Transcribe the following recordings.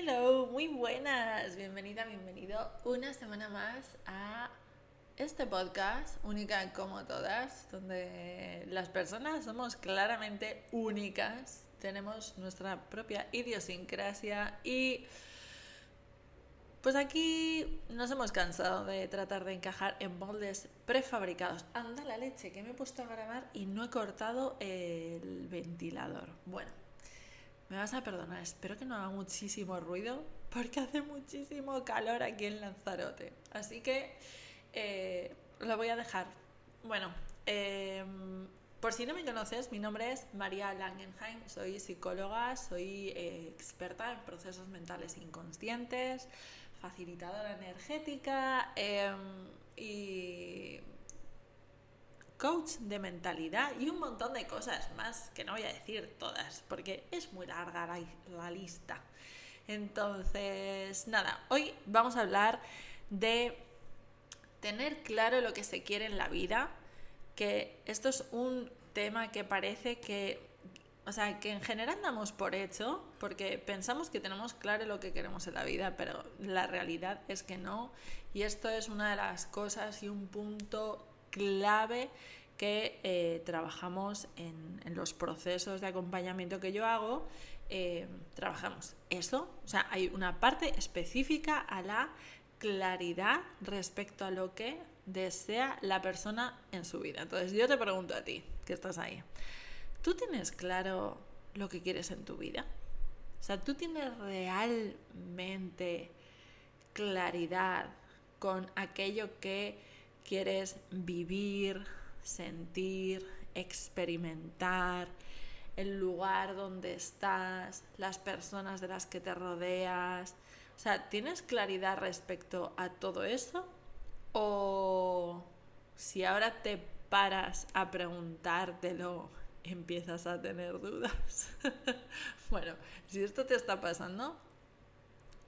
Hello, muy buenas. Bienvenida, bienvenido una semana más a este podcast, única como todas, donde las personas somos claramente únicas, tenemos nuestra propia idiosincrasia y pues aquí nos hemos cansado de tratar de encajar en moldes prefabricados. Anda la leche, que me he puesto a grabar y no he cortado el ventilador. Bueno, me vas a perdonar, espero que no haga muchísimo ruido porque hace muchísimo calor aquí en Lanzarote. Así que eh, lo voy a dejar. Bueno, em, por si no me conoces, mi nombre es María Langenheim, soy psicóloga, soy eh, experta en procesos mentales inconscientes, facilitadora energética em, y coach de mentalidad y un montón de cosas más que no voy a decir todas porque es muy larga la, lista. Entonces, nada, hoy vamos a hablar de tener claro lo que se quiere en la vida, que esto es un tema que parece que, o sea, que en general damos por hecho, porque pensamos que tenemos claro lo que queremos en la vida, pero la realidad es que no, y esto es una de las cosas y un punto clave que eh, trabajamos en, los procesos de acompañamiento que yo hago, eh, trabajamos eso, o sea, hay una parte específica a la claridad respecto a lo que desea la persona en su vida. Entonces yo te pregunto a ti, que estás ahí, ¿tú tienes claro lo que quieres en tu vida? O sea, ¿tú tienes realmente claridad con aquello que quieres vivir, sentir, experimentar, el lugar donde estás, las personas de las que te rodeas. O sea, ¿tienes claridad respecto a todo eso? ¿O si ahora te paras a preguntártelo, empiezas a tener dudas? bueno, si esto te está pasando,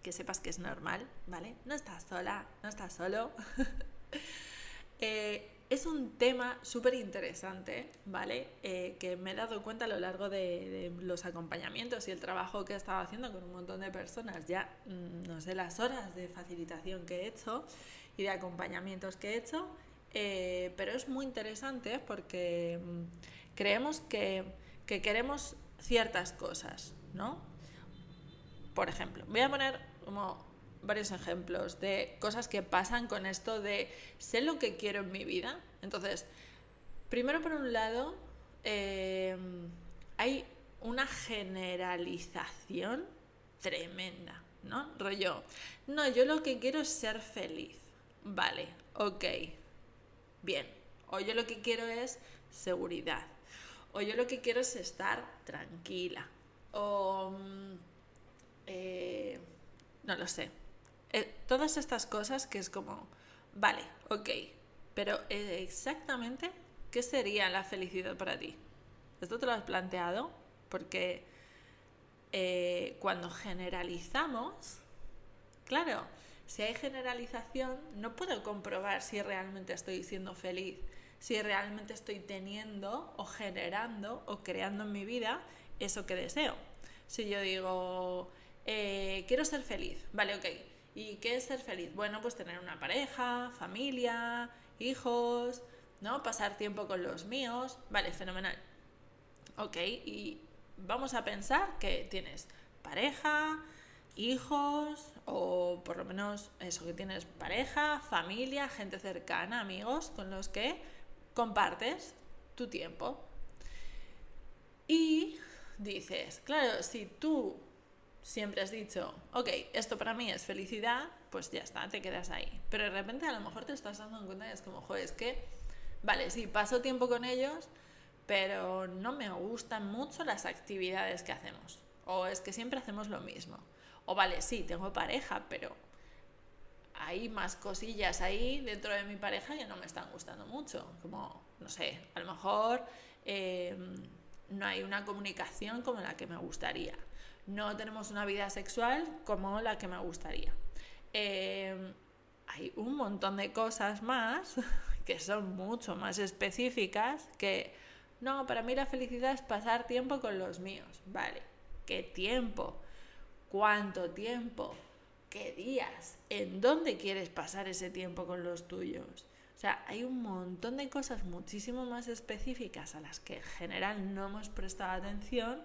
que sepas que es normal, ¿vale? No estás sola, no estás solo. Eh, es un tema súper interesante, ¿vale? Eh, que me he dado cuenta a lo largo de, los acompañamientos y el trabajo que he estado haciendo con un montón de personas, ya mm, no sé las horas de facilitación que he hecho y de acompañamientos que he hecho, eh, pero es muy interesante porque mm, creemos que, que queremos ciertas cosas, ¿no? Por ejemplo, voy a poner como varios ejemplos de cosas que pasan con esto de sé lo que quiero en mi vida. Entonces, primero por un lado, em, hay una generalización tremenda, ¿no? Rollo, no, yo lo que quiero es ser feliz. Vale, ok, bien. O yo lo que quiero es seguridad. O yo lo que quiero es estar tranquila. O... Mm, eh, no lo sé, eh, todas estas cosas que es como, vale, ok, pero eh, exactamente, ¿qué sería la felicidad para ti? ¿Esto te lo has planteado? Porque eh, cuando generalizamos, claro, si hay generalización, no puedo comprobar si realmente estoy siendo feliz, si realmente estoy teniendo o generando o creando en mi vida eso que deseo. Si yo digo, quiero ser feliz, vale, ok, ¿Y qué es ser feliz? Bueno, pues tener una pareja, familia, hijos, ¿no? Pasar tiempo con los míos. Vale, fenomenal. Ok, y vamos a pensar que tienes pareja, hijos, o por lo menos eso, que tienes pareja, familia, gente cercana, amigos con los que compartes tu tiempo. Y dices, claro, si tú siempre has dicho, ok, esto para mí es felicidad, pues ya está, te quedas ahí. Pero de repente a lo mejor te estás dando cuenta y es como, joder, es que, vale, sí, paso tiempo con ellos, pero no me gustan mucho las actividades que hacemos. O es que siempre hacemos lo mismo. O vale, sí, tengo pareja, pero hay más cosillas ahí dentro de mi pareja que no me están gustando mucho. Como, no sé, a lo mejor eh, no hay una comunicación como la que me gustaría no tenemos una vida sexual como la que me gustaría. Eh, hay un montón de cosas más que son mucho más específicas que, no, para mí la felicidad es pasar tiempo con los míos. Vale, ¿qué tiempo? cuánto tiempo, qué días, en dónde quieres pasar ese tiempo con los tuyos. O sea, hay un montón de cosas muchísimo más específicas a las que en general no hemos prestado atención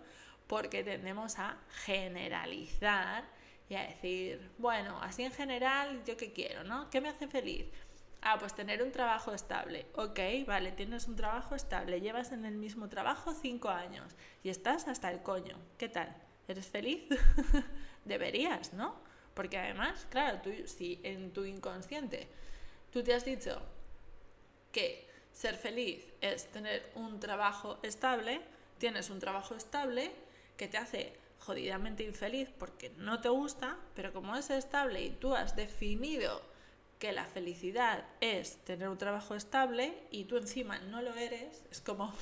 porque tendemos a generalizar y a decir, bueno, así en general, ¿yo qué quiero, no? ¿Qué me hace feliz? Ah, pues tener un trabajo estable. Ok, vale, tienes un trabajo estable, llevas en el mismo trabajo cinco años y estás hasta el coño. ¿Qué tal? ¿Eres feliz? Deberías, ¿no? Porque además, claro, tú, si en tu inconsciente tú te has dicho, que ser feliz es tener un trabajo estable, tienes un trabajo estable que te hace jodidamente infeliz porque no te gusta, pero como es estable y tú has definido que la felicidad es tener un trabajo estable y tú encima no lo eres, es como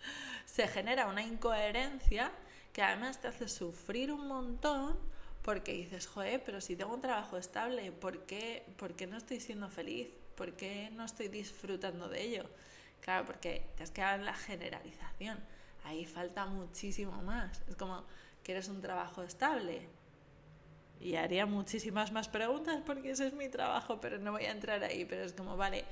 se genera una incoherencia que además te hace sufrir un montón porque dices, joder, pero si tengo un trabajo estable, ¿por qué, ¿por qué no estoy siendo feliz? ¿Por qué no estoy disfrutando de ello? Claro, porque te has quedado en la generalización. Ahí falta muchísimo más. Es como, ¿quieres un trabajo estable? Y haría muchísimas más preguntas porque ese es mi trabajo, pero no voy a entrar ahí. Pero es como, vale,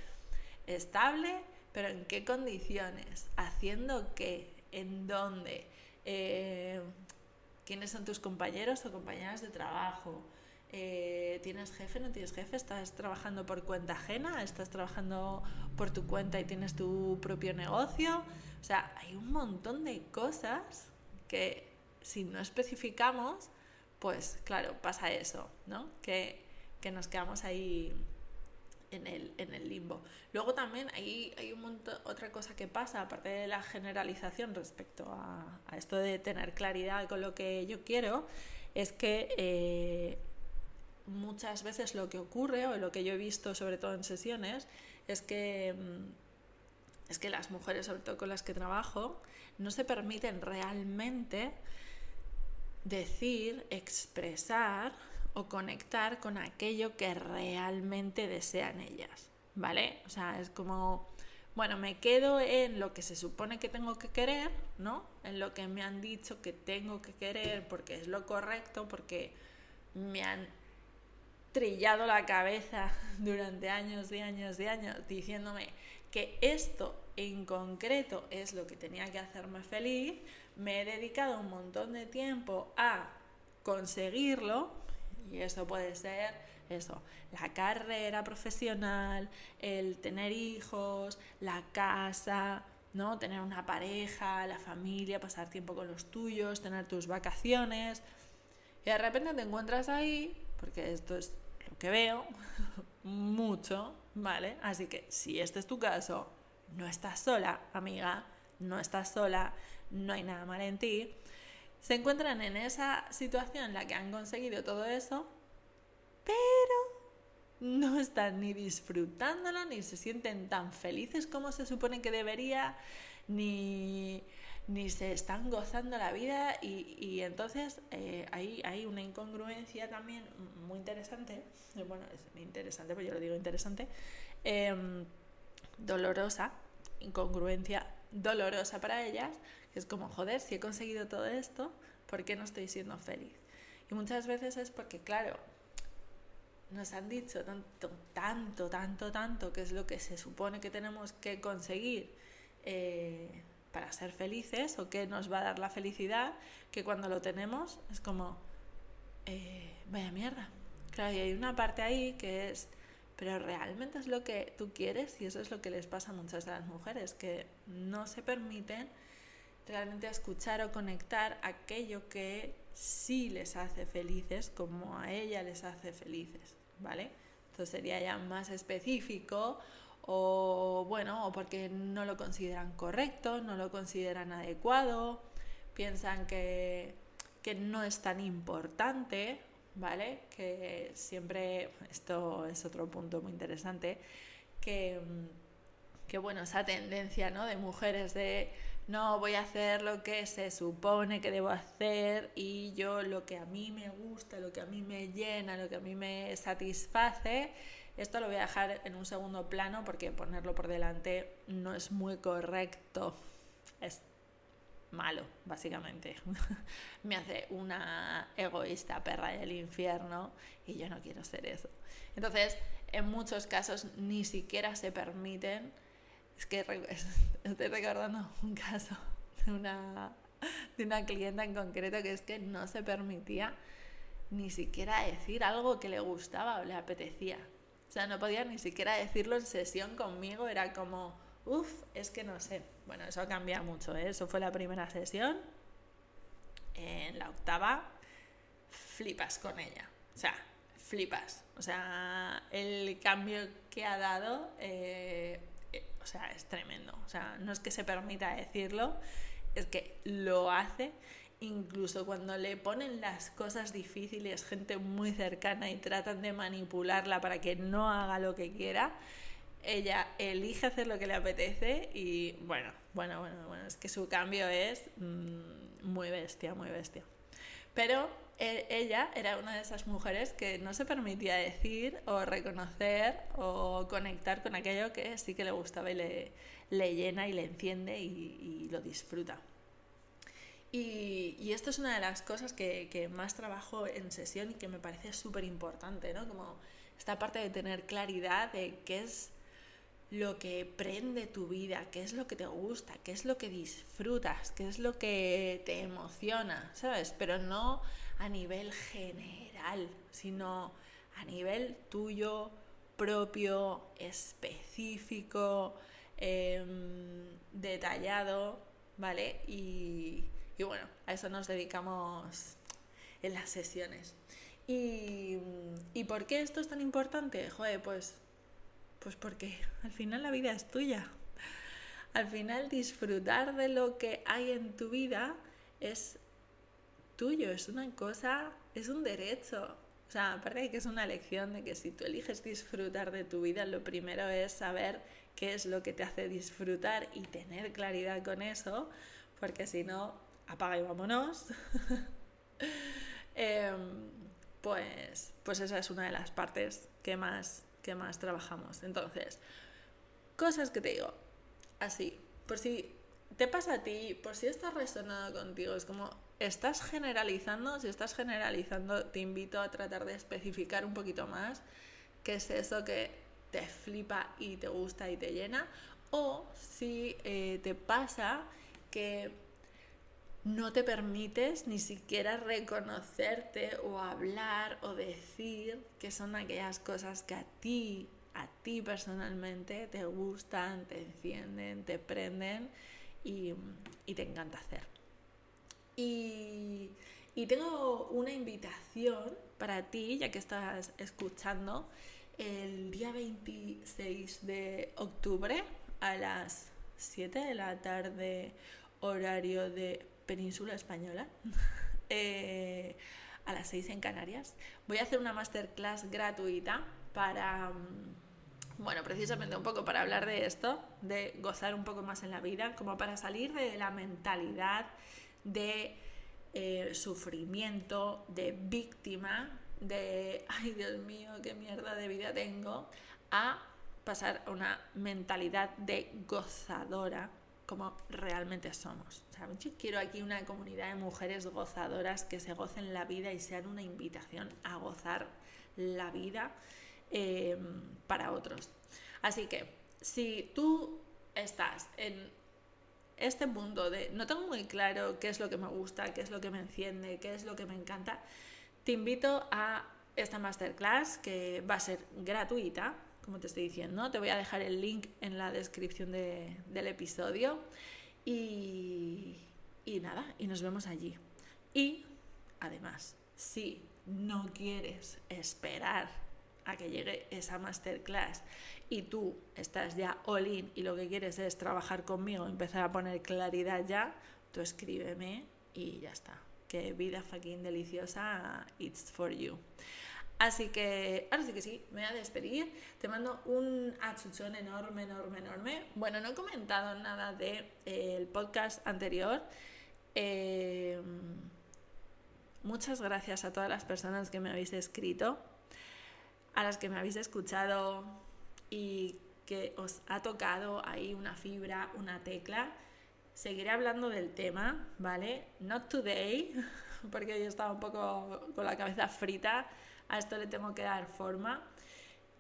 estable, pero ¿en qué condiciones? ¿Haciendo qué? ¿En dónde? Eh, ¿Quiénes son tus compañeros o compañeras de trabajo? Eh, ¿Tienes jefe? ¿No tienes jefe? ¿Estás trabajando por cuenta ajena? ¿Estás trabajando por tu cuenta y tienes tu propio negocio? O sea, hay un montón de cosas que si no especificamos, pues claro, pasa eso, ¿no? Que, nos quedamos ahí en el, en el, limbo. Luego también hay, hay un montón, otra cosa que pasa, aparte de la generalización respecto a, esto de tener claridad con lo que yo quiero, es que eh, muchas veces lo que ocurre, o lo que yo he visto sobre todo en sesiones, es que, mm, es que las mujeres, sobre todo con las que trabajo, no se permiten realmente decir, expresar o conectar con aquello que realmente desean ellas, ¿vale? O sea, es como, bueno, me quedo en lo que se supone que tengo que querer, ¿no? En lo que me han dicho que tengo que querer porque es lo correcto, porque me han trillado la cabeza durante años y años y años diciéndome que esto en concreto es lo que tenía que hacerme feliz, me he dedicado un montón de tiempo a conseguirlo y eso puede ser eso, la carrera profesional, el tener hijos, la casa, ¿no? Tener una pareja, la familia, pasar tiempo con los tuyos, tener tus vacaciones. Y de repente te encuentras ahí, porque esto es que veo mucho, ¿vale? Así que si este es tu caso, no estás sola, amiga, no estás sola, no hay nada mal en ti. Se encuentran en esa situación en la que han conseguido todo eso, pero no están ni disfrutándolo, ni se sienten tan felices como se supone que debería, ni ni se están gozando la vida y, entonces eh, hay, una incongruencia también muy interesante, bueno, es interesante, pues yo lo digo interesante, em, dolorosa, incongruencia dolorosa para ellas, es como, joder, si he conseguido todo esto, ¿por qué no estoy siendo feliz? Y muchas veces es porque, claro, nos han dicho tanto, tanto, tanto, tanto, que es lo que se supone que tenemos que conseguir. Eh, para ser felices o qué nos va a dar la felicidad, que cuando lo tenemos es como, eh, vaya mierda. Claro, y hay una parte ahí que es, pero realmente es lo que tú quieres y eso es lo que les pasa a muchas de las mujeres, que no se permiten realmente escuchar o conectar aquello que sí les hace felices como a ella les hace felices, ¿vale? Entonces sería ya más específico o bueno, o porque no lo consideran correcto, no lo consideran adecuado, piensan que, no es tan importante, ¿vale? Que siempre, esto es otro punto muy interesante, que, que bueno, esa tendencia ¿no? de mujeres de no voy a hacer lo que se supone que debo hacer y yo lo que a mí me gusta, lo que a mí me llena, lo que a mí me satisface, esto lo voy a dejar en un segundo plano porque ponerlo por delante no es muy correcto. Es malo, básicamente. me hace una egoísta perra del infierno y yo no quiero ser eso. Entonces, en muchos casos ni siquiera se permiten. Es que estoy recordando un caso de una, de una clienta en concreto que es que no se permitía ni siquiera decir algo que le gustaba o le apetecía. O sea, no podía ni siquiera decirlo en sesión conmigo, era como, uff, es que no sé. Bueno, eso cambia mucho, ¿eh? Eso fue la primera sesión. En la octava, flipas con ella. O sea, flipas. O sea, el cambio que ha dado, eh, eh, o sea, es tremendo. O sea, no es que se permita decirlo, es que lo hace incluso cuando le ponen las cosas difíciles, gente muy cercana y tratan de manipularla para que no haga lo que quiera, ella elige hacer lo que le apetece y bueno, bueno, bueno, bueno, es que su cambio es mm, muy bestia, muy bestia. Pero e, ella era una de esas mujeres que no se permitía decir o reconocer o conectar con aquello que sí que le gustaba y le, le llena y le enciende y lo disfruta. Y, esto es una de las cosas que, más trabajo en sesión y que me parece súper importante, ¿no? Como esta parte de tener claridad de qué es lo que prende tu vida, qué es lo que te gusta, qué es lo que disfrutas, qué es lo que te emociona, ¿sabes? Pero no a nivel general, sino a nivel tuyo, propio, específico, em, detallado, ¿vale? Y, y bueno, a eso nos dedicamos en las sesiones. ¿Y, por qué esto es tan importante? Joder, pues, pues porque al final la vida es tuya. Al final disfrutar de lo que hay en tu vida es tuyo, es una cosa, es un derecho. O sea, aparte de que es una lección de que si tú eliges disfrutar de tu vida, lo primero es saber qué es lo que te hace disfrutar y tener claridad con eso, porque si no, apaga y vámonos. Em, pues, pues esa es una de las partes que más, que más trabajamos. Entonces, cosas que te digo, así, por si te pasa a ti, por si estás resonado contigo, es como, estás generalizando, si estás generalizando, te invito a tratar de especificar un poquito más qué es eso que te flipa y te gusta y te llena, o si eh, te pasa que no te permites ni siquiera reconocerte o hablar o decir que son aquellas cosas que a ti, a ti personalmente te gustan, te encienden, te prenden y, te encanta hacer. Y, y tengo una invitación para ti, ya que estás escuchando, el día 26 de octubre a las 7 de la tarde horario de península española, eh, a las 6 en Canarias. Voy a hacer una masterclass gratuita para, mm, bueno, precisamente un poco para hablar de esto, de gozar un poco más en la vida, como para salir de la mentalidad de eh, sufrimiento, de víctima, de, ay Dios mío, qué mierda de vida tengo, a pasar a una mentalidad de gozadora como realmente somos. quiero aquí una comunidad de mujeres gozadoras que se gocen la vida y sean una invitación a gozar la vida em, para otros. Así que si tú estás en este mundo de no tengo muy claro qué es lo que me gusta, qué es lo que me enciende, qué es lo que me encanta, te invito a esta masterclass que va a ser gratuita como te estoy diciendo. Te voy a dejar el link en la descripción del episodio. Y, y nada, y nos vemos allí. Y además, si no quieres esperar a que llegue esa masterclass y tú estás ya all in y lo que quieres es trabajar conmigo, empezar a poner claridad ya, tú escríbeme y ya está. Que vida fucking deliciosa, it's for you. Así que, ahora sí que sí, me voy a despedir. Te mando un achuchón enorme, enorme, enorme. Bueno, no he comentado nada del de, podcast anterior. Eh, muchas gracias a todas las personas que me habéis escrito, a las que me habéis escuchado y que os ha tocado ahí una fibra, una tecla. seguiré hablando del tema, ¿vale? Not today, porque yo estaba un poco con la cabeza frita, a esto le tengo que dar forma.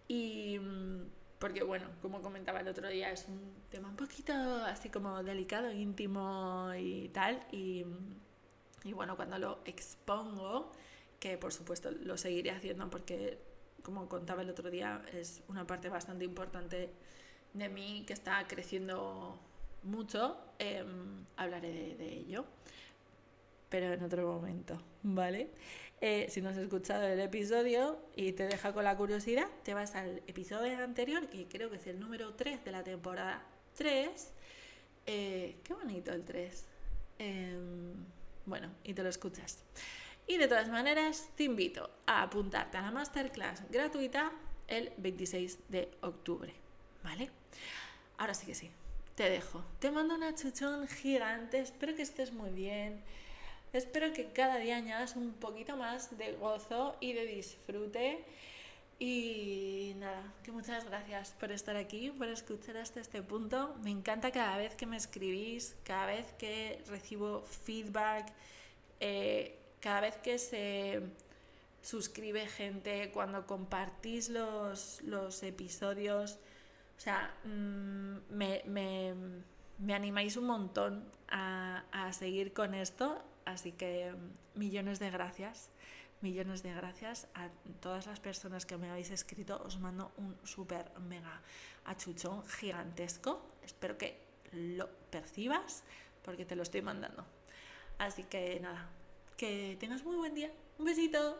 Y mm, porque bueno, como comentaba el otro día, es un tema un poquito así como delicado, íntimo y tal. Y, y bueno, cuando lo expongo, que por supuesto lo seguiré haciendo porque, como contaba el otro día, es una parte bastante importante de mí que está creciendo mucho, em, hablaré de ello pero en otro momento, ¿vale? Eh, si no has escuchado el episodio y te deja con la curiosidad, te vas al episodio anterior, que creo que es el número 3 de la temporada 3. Eh, qué bonito el 3. Em, bueno, y te lo escuchas. Y de todas maneras, te invito a apuntarte a la masterclass gratuita el 26 de octubre, ¿vale? Ahora sí que sí, te dejo. Te mando una chuchón gigante, espero que estés muy bien. Espero que cada día añadas un poquito más de gozo y de disfrute. Y nada, que muchas gracias por estar aquí, por escuchar hasta este punto. Me encanta cada vez que me escribís, cada vez que recibo feedback, eh, cada vez que se suscribe gente, cuando compartís los, los episodios. O sea, mm, me, me, me, animáis un montón a, a seguir con esto Así que mm, millones de gracias, millones de gracias a todas las personas que me habéis escrito. Os mando un súper mega achuchón gigantesco. Espero que lo percibas porque te lo estoy mandando. Así que nada, que tengas muy buen día. Un besito.